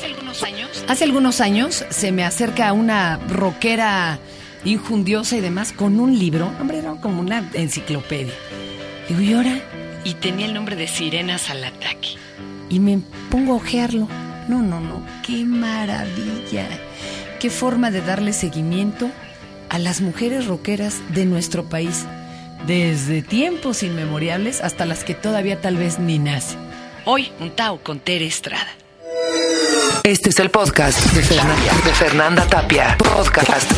hace algunos años, hace algunos años se me acerca una rockera injundiosa y demás con un libro, hombre, era como una enciclopedia. Digo, ¿y ahora? Y tenía el nombre de Sirenas al ataque. Y me pongo a ojearlo. No, no, no, qué maravilla. Qué forma de darle seguimiento a las mujeres rockeras de nuestro país, desde tiempos inmemoriales hasta las que todavía tal vez ni nacen. Hoy, un Tao con Tere Estrada. Este es el podcast de Fernanda, de Fernanda Tapia. Podcast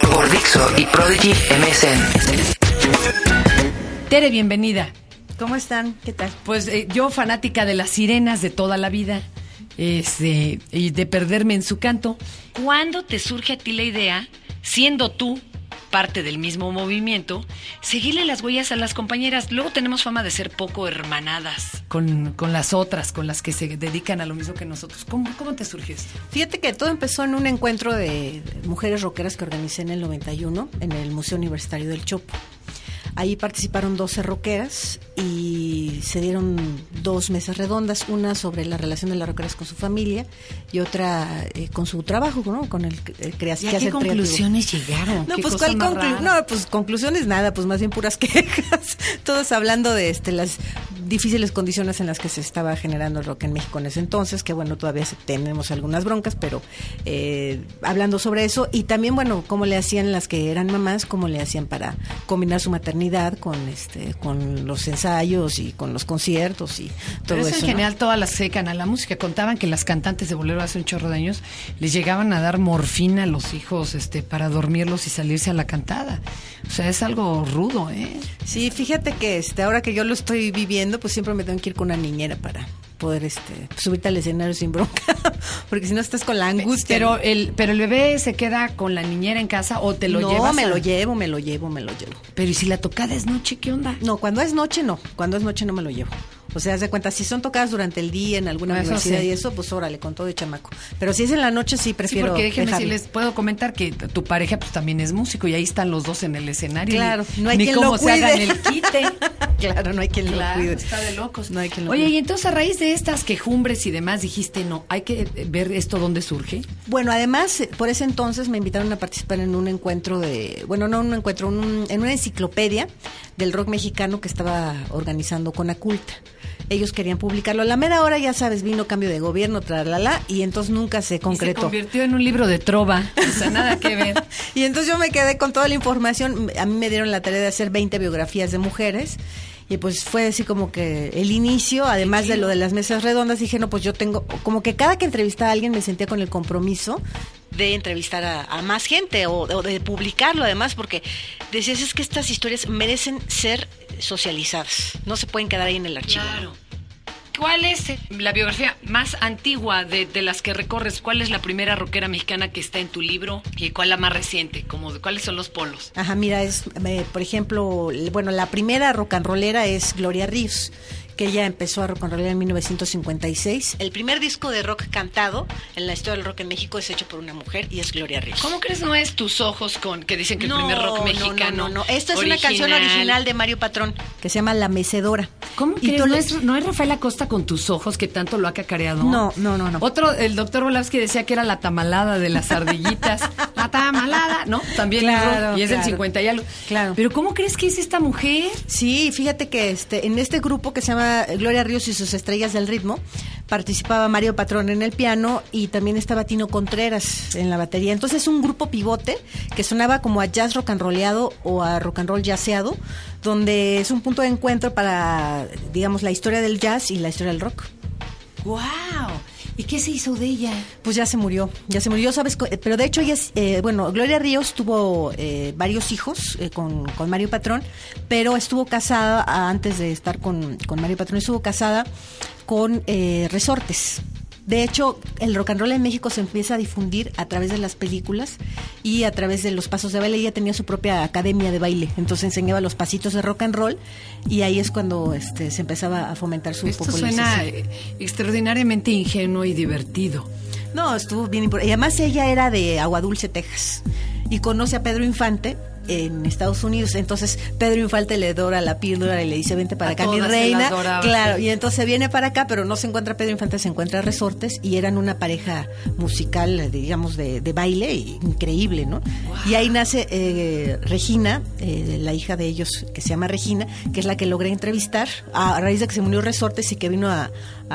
por Dixo y Prodigy MSN. Tere, bienvenida. ¿Cómo están? ¿Qué tal? Pues eh, yo fanática de las sirenas de toda la vida este, y de perderme en su canto. ¿Cuándo te surge a ti la idea, siendo tú parte del mismo movimiento, seguirle las huellas a las compañeras? Luego tenemos fama de ser poco hermanadas con, con las otras, con las que se dedican a lo mismo que nosotros. ¿Cómo, cómo te surgió esto? Fíjate que todo empezó en un encuentro de mujeres rockeras que organicé en el 91 en el Museo Universitario del Chopo. Ahí participaron 12 roqueras y se dieron dos mesas redondas, una sobre la relación de las roqueras con su familia y otra eh, con su trabajo, ¿no? Con el, el creación. ¿Y a qué conclusiones llegaron? No, ¿Qué pues ¿cuál conclu-? No, pues conclusiones nada, pues más bien puras quejas. Todos hablando de este las difíciles condiciones en las que se estaba generando el rock en México en ese entonces, que bueno, todavía tenemos algunas broncas, pero eh, hablando sobre eso y también, bueno, cómo le hacían las que eran mamás, cómo le hacían para combinar su maternidad con este con los ensayos y con los conciertos y todo Pero eso, en ¿no? general todas las que a la música contaban que las cantantes de bolero hace un chorro de años les llegaban a dar morfina a los hijos este para dormirlos y salirse a la cantada. O sea, es algo rudo, ¿eh? Sí, fíjate que este, ahora que yo lo estoy viviendo, pues siempre me tengo que ir con una niñera para poder este, subirte al escenario sin bronca, porque si no estás con la angustia. Pero el pero el bebé se queda con la niñera en casa o te lo no, llevas. me a- lo llevo, me lo llevo, me lo llevo. Pero ¿y si la tocada es noche, qué onda? No, cuando es noche no, cuando es noche no me lo llevo. O sea, haz de cuenta, si son tocadas durante el día en alguna eso universidad sí. y eso, pues órale, con todo de chamaco. Pero si es en la noche, sí Sí, prefiero porque déjenme si les puedo comentar que tu pareja pues también es músico y ahí están los dos en el escenario. Claro, no hay ni quien cómo lo se cuide. hagan el quite. claro, no hay quien Claro, lo cuide. está de locos. No hay quien lo Oye, cuide. y entonces a raíz de estas quejumbres y demás dijiste, no, hay que ver esto dónde surge. Bueno, además, eh, por ese entonces me invitaron a participar en un encuentro de, bueno, no un encuentro, un- en una enciclopedia del rock mexicano que estaba organizando con Aculta. Ellos querían publicarlo. A la mera hora, ya sabes, vino cambio de gobierno, tralala, y entonces nunca se Y se concretó. convirtió en un libro de trova. O sea, nada que ver. Y entonces yo me quedé con toda la información. A mí me dieron la tarea de hacer 20 biografías de mujeres. Y pues fue así como que el inicio, además de lo de las mesas redondas, dije, no, pues yo tengo, como que cada que entrevistaba a alguien me sentía con el compromiso de entrevistar a, a más gente o, o de publicarlo además, porque decías, es que estas historias merecen ser socializadas, no se pueden quedar ahí en el archivo. Claro. ¿Cuál es eh, la biografía más antigua de, las que recorres? ¿Cuál es la primera rockera mexicana que está en tu libro? ¿Y cuál la más reciente? Como, ¿Cuáles son los polos? Ajá, mira, es, eh, por ejemplo, bueno, la primera rock and rollera es Gloria Reeves, que ella empezó a rock and rollar en 1956. El primer disco de rock cantado en la historia del rock en México es hecho por una mujer y es Gloria Reeves. ¿Cómo crees no es tus ojos con que dicen que el primer rock no, mexicano? No, no, no. Esto es una canción original de Mario Patrón que se llama La Mecedora. ¿Cómo Y crees? tú ¿No es, ¿No es Rafael Acosta con tus ojos que tanto lo ha cacareado? No, no, no, no. Otro, el doctor Volavsky decía que era la tamalada de las ardillitas. la tamalada, ¿no? También Claro, y es claro. 50 y algo. Claro. Pero ¿cómo crees que es esta mujer? Sí, fíjate que este, en este grupo que se llama Gloria Ríos y sus estrellas del ritmo, participaba Mario Patrón en el piano y también estaba Tino Contreras en la batería. Entonces es un grupo pivote que sonaba como a jazz rock and rolleado o a rock and roll jazzeado, donde es un punto de encuentro para, digamos, la historia del jazz y la historia del rock. ¡Wow! ¿Y qué se hizo de ella? Pues ya se murió, ya se murió, ¿sabes? Pero de hecho ella es, eh, bueno, Gloria Ríos tuvo eh, varios hijos eh, con, con Mario Patrón, pero estuvo casada, antes de estar con, con Mario Patrón, estuvo casada con eh, Resortes. De hecho, el rock and roll en México se empieza a difundir a través de las películas y a través de los pasos de baile. Ella tenía su propia academia de baile, entonces enseñaba los pasitos de rock and roll y ahí es cuando este, se empezaba a fomentar su Esto popularización. suena eh, extraordinariamente ingenuo y divertido. No, estuvo bien importante. Y además ella era de Agua Dulce, Texas. Y conoce a Pedro Infante en Estados Unidos. Entonces Pedro Infante le dora la píldora y le dice, vente para A acá, mi reina. doraba, claro, sí. y entonces viene para acá, pero no se encuentra Pedro Infante, se encuentra Resortes y eran una pareja musical, digamos, de, de baile increíble, ¿no? Y ahí nace eh, Regina, eh, la hija de ellos, que se llama Regina, que es la que logré entrevistar a, a raíz de que se murió Resortes y que vino a,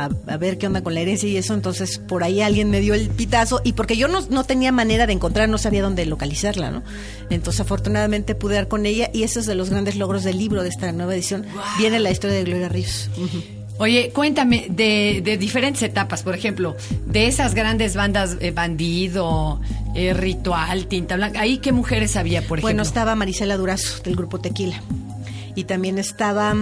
a- a ver qué onda con la herencia y eso, entonces por ahí alguien me dio el pitazo y porque yo no, no tenía manera de encontrar, no sabía dónde localizarla, ¿no? Entonces afortunadamente pude dar con ella y ese es de los grandes logros del libro de esta nueva edición. Viene la historia de Gloria Ríos. Oye, cuéntame de, de diferentes etapas, por ejemplo, de esas grandes bandas, eh, Bandido, eh, Ritual, Tinta Blanca, ¿ahí qué mujeres había, por ejemplo? Bueno, estaba Marisela Durazo del grupo Tequila y también estaba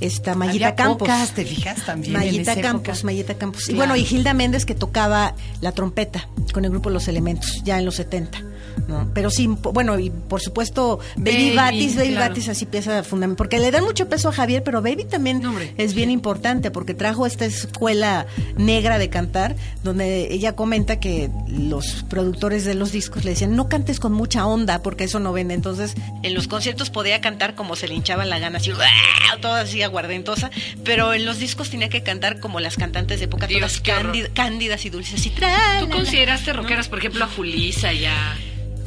esta Mayita Había Campos. pocas, ¿te fijas? También en Mayita esa Campos, época. Mayita Campos. Y bueno, y Gilda Méndez que tocaba la trompeta con el grupo Los Elementos, ya en los 70. ¿No? Pero sí, bueno, y por supuesto, Baby, Baby, Batis, Baby claro. Batis así pieza fundamental, porque le dan mucho peso a Javier, pero Baby también No, es bien importante, porque trajo esta escuela negra de cantar, donde ella comenta que los productores de los discos le decían, no cantes con mucha onda, porque eso no vende. Entonces, en los conciertos podía cantar como se le hinchaba la gana, así, toda así aguardentosa, pero en los discos tenía que cantar como las cantantes de época, Dios, todas cándidas y dulces. Y ¿Tú consideraste rockeras, por ejemplo, a Julisa y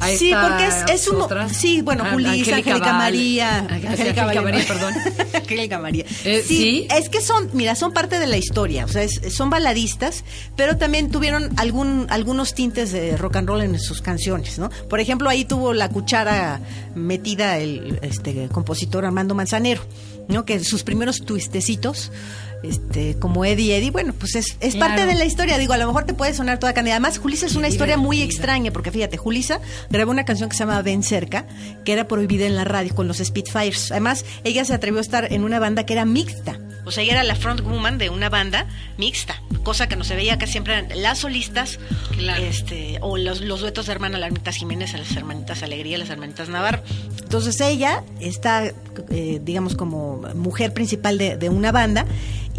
a... Sí, porque es, es un... otras? Sí, bueno, A- Julissa, Angélica. María. Angélica María, perdón. Angélica María. Eh, sí, ¿sí? es que son, mira, son parte de la historia, o sea, es- son baladistas, pero también tuvieron algún, algunos tintes de rock and roll en sus canciones, ¿no? Por ejemplo, ahí tuvo la cuchara metida el este compositor Armando Manzanero, ¿no? Que sus primeros twistecitos este, como Eddie Eddie, bueno, pues es, es Claro. parte de la historia. Digo, a lo mejor te puede sonar toda cantidad. Además, Julissa es una historia muy extraña, porque fíjate, Julissa grabó una canción que se llama Ven Cerca, que era prohibida en la radio con los Spitfires. Además, ella se atrevió a estar en una banda que era mixta. O sea, ella era la frontwoman de una banda mixta, cosa que no se veía que siempre eran las solistas, Claro. este, o los, los duetos de hermanas, las hermanitas Jiménez, a las hermanitas Alegría, las hermanitas Navarro. Entonces ella está, eh, digamos, como mujer principal de, de una banda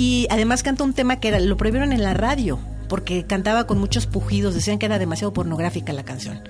y además canta un tema que era, lo prohibieron en la radio porque cantaba con muchos pujidos, decían que era demasiado pornográfica la canción.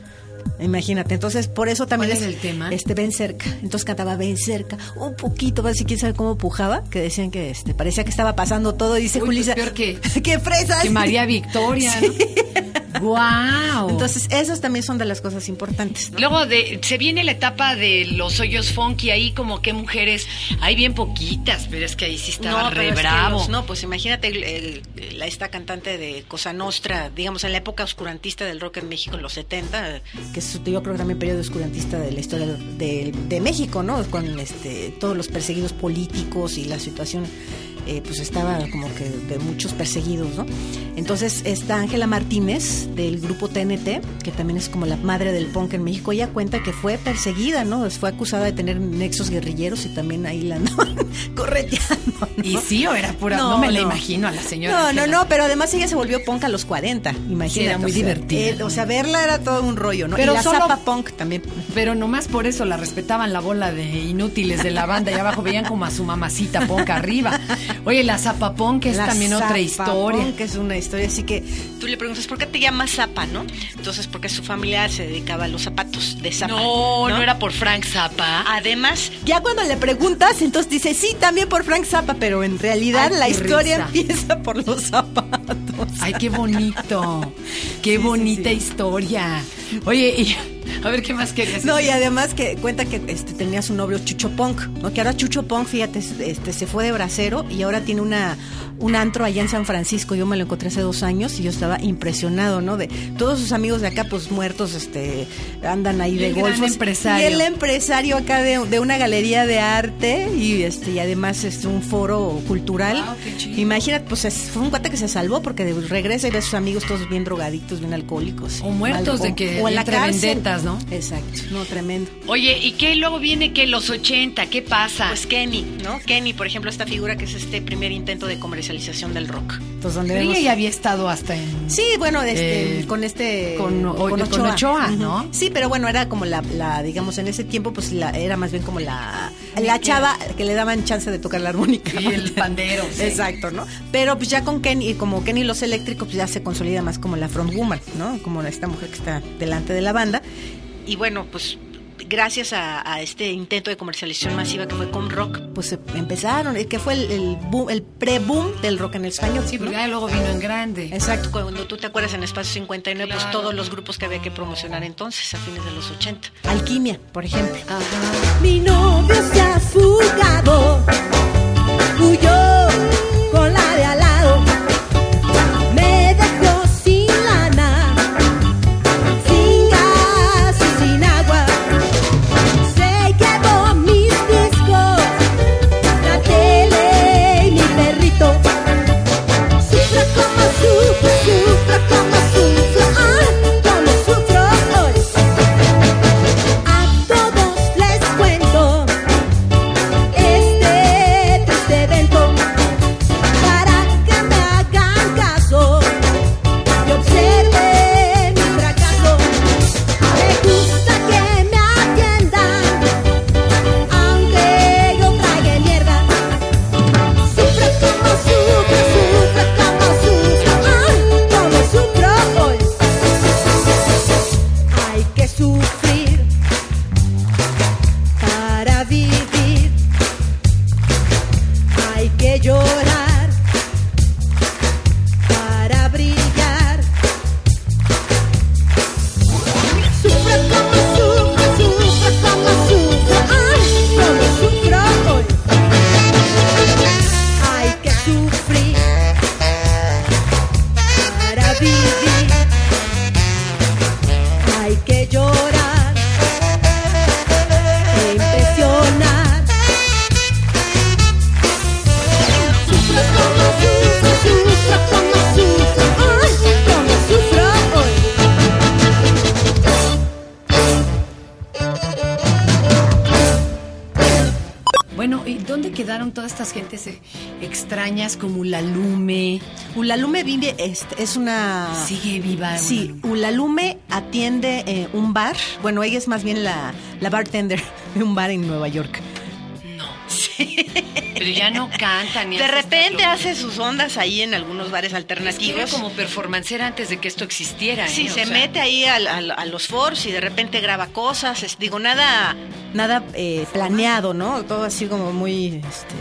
Imagínate, entonces por eso también ¿Cuál es el tema? Este ven cerca, entonces cantaba ven cerca, un poquito, así quién sabe cómo pujaba, que decían que este parecía que estaba pasando todo y dice Uy, pues Julissa, peor que- qué fresas. Que María Victoria. ¡Wow! Entonces, esas también son de las cosas importantes. ¿no? Luego de, se viene la etapa de los hoyos funky, ahí como que mujeres, hay bien poquitas, pero es que ahí sí estaba pero re es que bravo. los- no, pues imagínate el- el- la, esta cantante de Cosa Nostra, digamos en la época oscurantista del rock en México en los 70, que es yo creo que también periodo oscurantista de la historia de, de México, ¿no? Con este todos los perseguidos políticos y la situación eh, pues estaba como que de muchos perseguidos, ¿no? Entonces está Ángela Martínez del grupo TNT, que también es como la madre del punk en México, ella cuenta que fue perseguida, ¿no? Fue acusada de tener nexos guerrilleros y también ahí la andaban correteando. ¿no? Y sí, o era pura, no, me la imagino a la señora. No, no, no, pero además ella se volvió punk a los 40, imagínate. Sí, era muy o sea, divertida. eh, o sea, verla era todo un rollo, ¿no? Pero y la solo- zapa punk también. Pero nomás por eso la respetaban la bola de inútiles de la banda y abajo veían como a su mamacita Ponca arriba. Oye, la zapapón, que es La también otra historia. punk es una historia, así que tú le preguntas, ¿por qué te llamas Zapa, no? Entonces, porque su familia se dedicaba a los zapatos de Zapa. No, no, era por Frank Zappa. Además, ya cuando le preguntas, entonces dice, sí, también por Frank Zappa, pero en realidad Ay, la historia risa. empieza por los zapatos. Ay, qué bonito. Qué bonita historia. Oye, y a ver qué más querías. No, y además que cuenta que este, tenía su novio Chucho Punk, ¿no? Que ahora Chucho Punk, fíjate, este, se fue de bracero y ahora tiene una un antro allá en San Francisco. Yo me lo encontré hace dos años y yo estaba impresionado, ¿no? De todos sus amigos de acá, pues muertos, este, andan ahí Y de golfos. empresario. Y el empresario acá de, de una galería de arte y este y además este, un foro cultural. Wow, qué chido. Imagínate, pues es- fue un cuate que se salvó porque de- regresa y ve a sus amigos todos bien drogaditos, bien alcohólicos. O muertos de que entre ¿no? Exacto, no, tremendo. Oye, ¿y qué luego viene que los 80? ¿Qué pasa? Pues Kenny, ¿no? Kenny, por ejemplo, esta figura que es este primer intento de comercialización del rock. Entonces, donde Pero vemos- ella ya había estado hasta en... Sí, bueno, este, Eh, con este... con O- con Ochoa, ¿no? Sí, pero bueno, era como la, la, digamos, en ese tiempo, pues la, era más bien como la, la chava que le daban chance de tocar la armónica. Y el pandero, sí. Exacto, ¿no? Pero pues ya con Kenny, como Kenny los eléctricos, pues ya se consolida más como la frontwoman, ¿no? Como esta mujer que está delante de la banda. Y bueno, pues gracias a, a este intento de comercialización masiva que fue Com Rock, pues empezaron, que fue el, el, boom- el pre-boom del rock en el español. Sí, porque ¿no? ya luego vino en grande. Exacto, cuando tú te acuerdas en Espacio 59, pues Claro. todos los grupos que había que promocionar entonces, a fines de los 80. Alquimia, por ejemplo. Ajá. Mi novio se ha fugado, huyó extrañas como la Lume? Ulalume vive, es, es una... Sigue viva. Sí, Ulalume. Ulalume atiende eh, un bar. Bueno, ella es más bien la, la bartender de un bar en Nueva York. No. Pero ya no canta ni De repente hace sus ondas ahí en algunos bares locuras. Es que alternativos. como performancera antes de que esto existiera. Sí, ¿eh? O se sea, mete ahí al- a, los foros y de repente graba cosas. es- digo, nada, nada eh, planeado, ¿no? Todo así como muy este,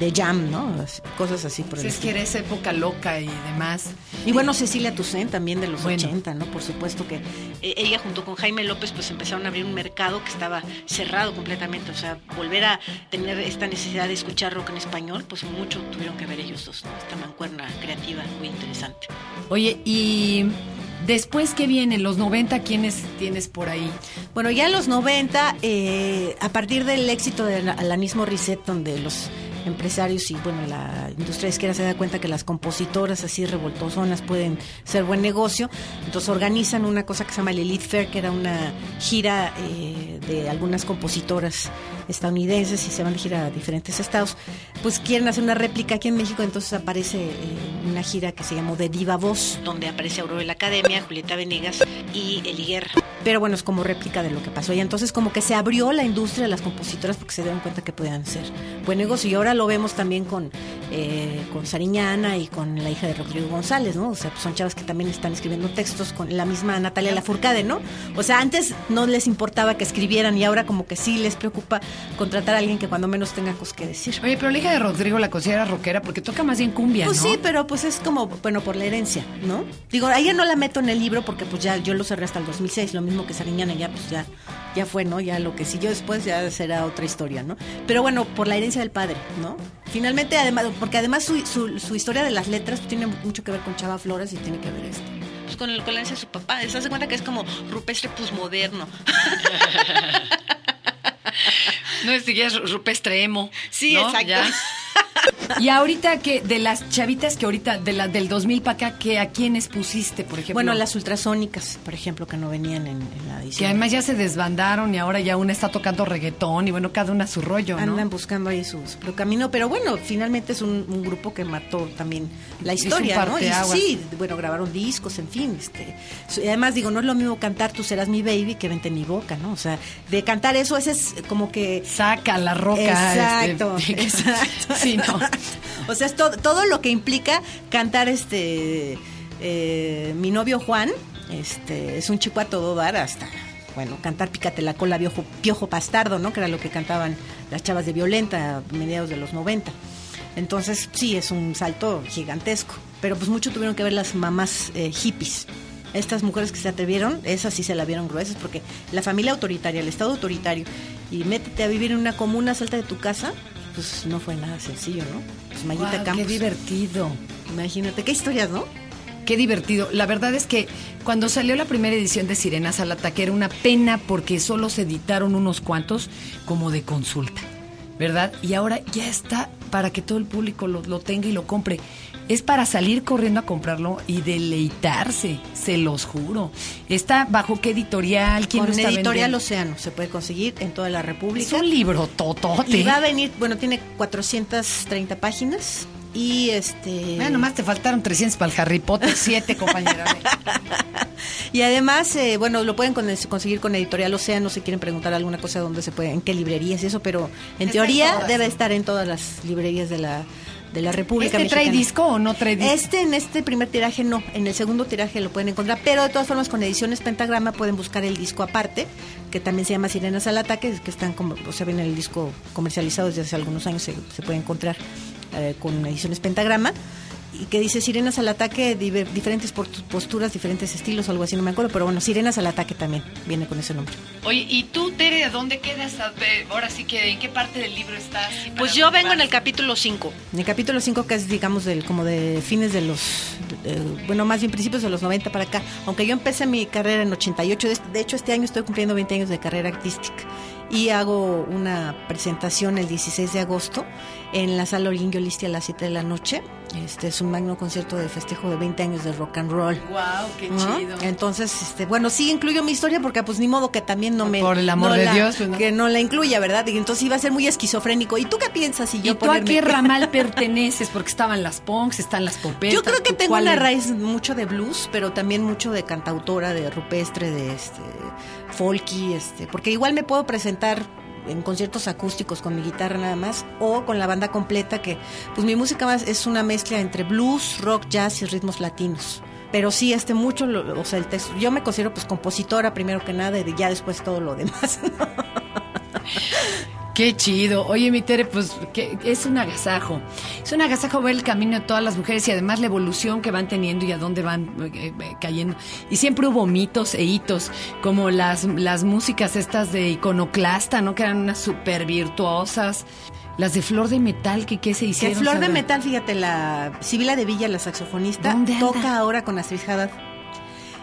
de jam, ¿no? Cosas así por el pues es que era esa época loca y demás. Y bueno, Cecilia Toussaint también de los Bueno. 80, ¿no? Por supuesto que eh, ella junto con Jaime López pues empezaron a abrir un mercado que estaba cerrado completamente, o sea, volver a tener esta necesidad de escuchar rock en español, pues mucho tuvieron que ver ellos dos, ¿no? Esta mancuerna creativa muy interesante. Oye, y después que viene, los 90, ¿quiénes tienes por ahí? Bueno, ya en los 90, eh, a partir del éxito del Alanis Morissette, donde los empresarios y bueno la industria izquierda se da cuenta que las compositoras así revoltosonas pueden ser buen negocio, entonces organizan una cosa que se llama el Elite Fair, que era una gira eh, de algunas compositoras estadounidenses y se van de gira a diferentes estados, pues quieren hacer una réplica aquí en México, entonces aparece eh, una gira que se llamó de Diva Voz, donde aparece Aurora de la Academia, Julieta Venegas y Eli Guerra. Pero bueno, es como réplica de lo que pasó. Y entonces como que se abrió la industria de las compositoras porque se dieron cuenta que podían ser buen negocio. Y ahora lo vemos también con, eh, con Sariñana y con la hija de Rodrigo González, ¿no? O sea, pues son chavas que también están escribiendo textos con la misma Natalia Lafourcade, ¿no? O sea, antes no les importaba que escribieran y ahora como que sí les preocupa contratar a alguien que cuando menos tenga cosas que decir. Oye, pero la hija de Rodrigo la considera rockera porque toca más bien cumbia, Pues ¿no? sí, pero pues es como, bueno, por la herencia, ¿no? Digo, a ella no la meto en el libro porque pues ya yo lo cerré hasta el 2006, lo mismo que Sariñana, ya pues ya, ya fue, ¿no? Ya lo que siguió después ya será otra historia, ¿no? Pero bueno, por la herencia del padre, ¿no? Finalmente, además, porque además su, su, su historia de las letras pues, tiene mucho que ver con Chava Flores y tiene que ver esto. Pues con, el, con la herencia de su papá, se hace cuenta que es como rupestre posmoderno. No es siquiera ru- rupestre emo. Sí, ¿no? exacto. Ya. Y ahorita que de las chavitas que ahorita de la del 2000 para acá que a quiénes pusiste, por ejemplo. Bueno, las ultrasónicas, por ejemplo, que no venían en, en la edición. que además ya se desbandaron y ahora ya una está tocando reggaetón y bueno, cada una su rollo, ¿no? Andan buscando ahí su, camino, pero bueno, finalmente es un, un grupo que mató también la historia, ¿no? Y sí, bueno, grabaron discos, en fin, este, y además digo, no es lo mismo cantar Tú serás mi baby que vente en mi boca, ¿no? O sea, de cantar eso, ese es como que Saca la roca. Exacto, este, exacto. Sí, no. O sea, es todo, todo lo que implica cantar este eh, mi novio Juan, este, es un chico a todo dar hasta bueno, cantar Pícate la cola, piojo, pastardo, ¿no? Que era lo que cantaban las chavas de Violenta a mediados de los 90. Entonces, sí, es un salto gigantesco. Pero pues mucho tuvieron que ver las mamás eh, hippies. Estas mujeres que se atrevieron, esas sí se la vieron gruesas, porque la familia autoritaria, el Estado autoritario, y métete a vivir en una comuna, salta de tu casa, pues no fue nada sencillo, ¿no? Pues Mayita Guau, qué Campos. divertido. Imagínate, qué historias, ¿no? Qué divertido. La verdad es que cuando salió la primera edición de Sirenas al Ataque era una pena porque solo se editaron unos cuantos como de consulta, ¿verdad? Y ahora ya está para que todo el público lo, lo tenga y lo compre. Es para salir corriendo a comprarlo y deleitarse, se los juro. ¿Está bajo qué editorial? ¿Quién Con lo está Editorial vendiendo? Océano, se puede conseguir en toda la Es República. un libro totote. Y va a venir, bueno, tiene 430 páginas y este... Mira, nomás te faltaron 300 para el Harry Potter, 7, compañera. Y además, eh, bueno, lo pueden con- conseguir con Editorial Océano si quieren preguntar alguna cosa dónde se puede, en qué librerías y eso, pero en Está teoría en todas, debe estar en todas las librerías de la, de la República ¿Este trae Mexicana. disco o no trae disco? Este en este primer tiraje no, en el segundo tiraje lo pueden encontrar, pero de todas formas con ediciones Pentagrama pueden buscar el disco aparte, que también se llama Sirenas al Ataque, que están como, o sea, viene el disco comercializado desde hace algunos años, se, se puede encontrar eh, con ediciones Pentagrama. Y que dice Sirenas al ataque, diver- diferentes post- posturas, diferentes estilos, algo así, no me acuerdo, pero bueno, Sirenas al ataque también viene con ese nombre. Oye, ¿y tú, Tere, a dónde quedas? Ahora sí que, ¿en qué parte del libro estás? Pues yo vengo en el capítulo 5. En el capítulo 5 que es, digamos, del, como de fines de los, eh, bueno, más bien principios de los 90 para acá. Aunque yo empecé mi carrera en 88, de, de hecho este año estoy cumpliendo 20 años de carrera artística. Y hago una presentación el 16 de agosto en la sala Olinguio Listi a las 7 de la noche. Este es un magno concierto de festejo de 20 años de rock and roll. Guau, qué ¿no? chido. Entonces, este, bueno, sí incluyo mi historia porque pues ni modo que también no me Por el amor no de la- Dios, pues, ¿no? que no la incluya, ¿verdad? Y entonces iba a ser muy esquizofrénico. ¿Y tú qué piensas si ¿Y yo tú a qué ramal perteneces? Porque estaban las punks, están las popetas. Yo creo que ¿tú tengo una es? raíz mucho de blues, pero también mucho de cantautora, de rupestre, de este folky, este, porque igual me puedo presentar en conciertos acústicos con mi guitarra nada más o con la banda completa que pues mi música más es una mezcla entre blues, rock, jazz y ritmos latinos. Pero sí, este mucho, lo- o sea, el texto, yo me considero pues compositora primero que nada y ya después todo lo demás. Qué chido. Oye, mi Tere, pues que es un agasajo. Es un agasajo ver el camino de todas las mujeres y además la evolución que van teniendo y a dónde van eh, eh, cayendo. Y siempre hubo mitos e hitos, como las, las músicas estas de iconoclasta, ¿no? Que eran unas súper virtuosas. Las de Flor de Metal, que qué se Que hicieron. Flor de? Metal, fíjate, la Sibila de Villa, la saxofonista, toca ahora con Astrid Haddad.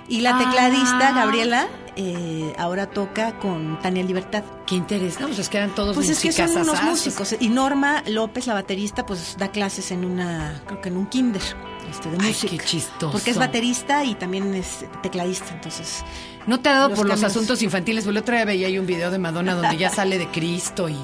Y la Ah. tecladista, Gabriela, eh, ahora toca con Tania Libertad. Qué interesante. Pues es que eran todos Pues es que son unos musicazazazos. músicos. Y Norma López, la baterista, pues da clases en una, creo que en un kinder este, de Ay, música. qué chistoso. Porque es baterista y también es tecladista, entonces... ¿No te ha dado Los por los asuntos infantiles? Porque el otro día veía ahí un video de Madonna donde ya sale de Cristo y,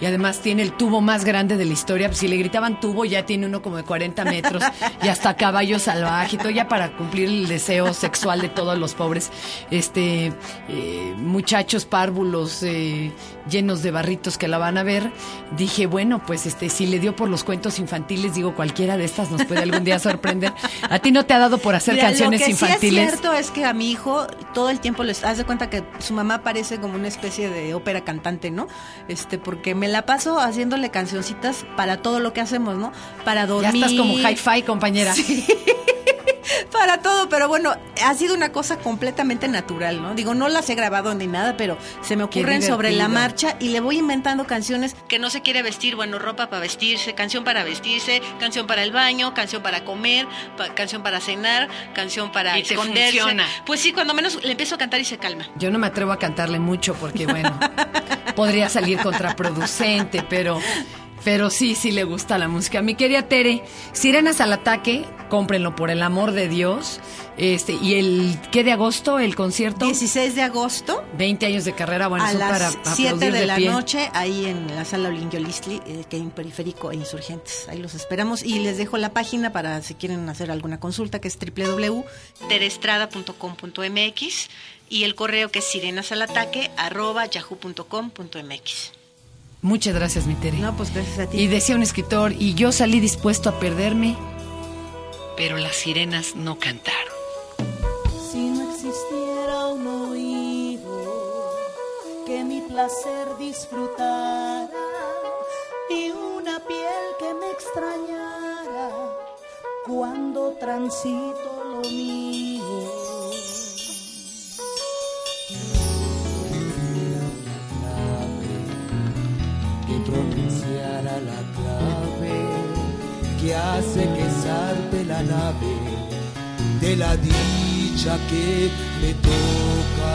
y además tiene el tubo más grande de la historia. Si le gritaban tubo, ya tiene uno como de 40 metros y hasta caballo salvaje y todo, ya para cumplir el deseo sexual de todos los pobres este eh, muchachos párvulos eh, llenos de barritos que la van a ver. Dije, bueno, pues este si le dio por los cuentos infantiles, digo, cualquiera de estas nos puede algún día sorprender. ¿A ti no te ha dado por hacer Mira, canciones lo que infantiles? Sí es cierto es que a mi hijo todo el tiempo les haz de cuenta que su mamá parece como una especie de ópera cantante, ¿no? Este, porque me la paso haciéndole cancioncitas para todo lo que hacemos, ¿no? Para Ya dormir. estás como hi-fi, compañera. Para todo, pero bueno, ha sido una cosa completamente natural, ¿no? Digo, no las he grabado ni nada, pero se me ocurren sobre la marcha y le voy inventando canciones que no se quiere vestir, bueno, ropa para vestirse, canción para vestirse, canción para el baño, canción para comer, pa- canción para cenar, canción para Y esconderse. funciona. Pues sí, cuando menos le empiezo a cantar y se calma. Yo no me atrevo a cantarle mucho porque, bueno, podría salir contraproducente, pero, pero sí, sí le gusta la música. Mi querida Tere, Sirenas al Ataque, cómprenlo por el amor de Dios. Este, y el, ¿qué de agosto? El concierto. 16 de agosto 20 años de carrera, bueno, a para las 7 aplaudir de, de, la pie. noche, ahí en la sala Olinguio Listli, eh, que hay en Periférico e Insurgentes. Ahí los esperamos y les dejo la página para si quieren hacer alguna consulta, que es www.terestrada.com.mx y el correo que es sirenasalataque arroba yahoo.com.mx. Muchas gracias, mi Tere. No, pues gracias a ti. Y decía un escritor, y yo salí dispuesto a perderme, pero las sirenas no cantaron. Si no existiera un oído placer disfrutara y una piel que me extrañara cuando transito lo mío. que pronunciara la clave que hace que de la dicha que me toca.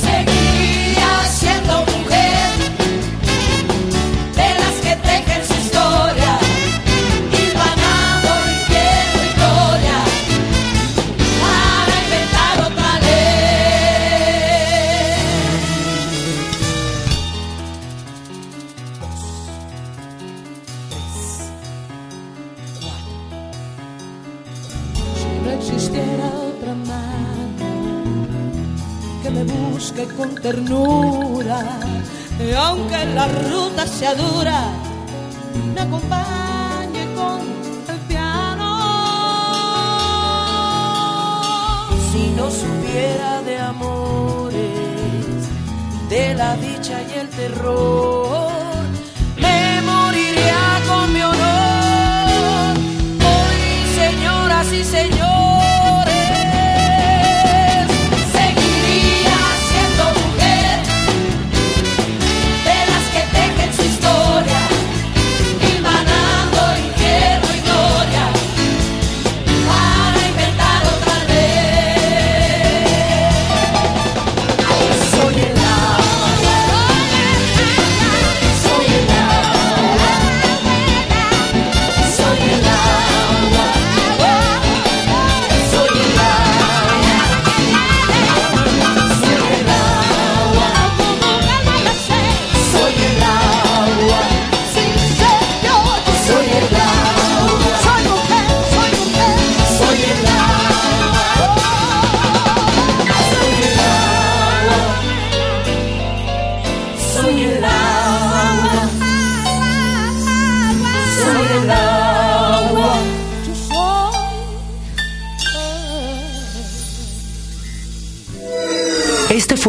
Seguiría siendo mujer ternura, Y aunque la ruta sea dura, me acompañe con el piano. si no supiera de amores, de la dicha y el terror,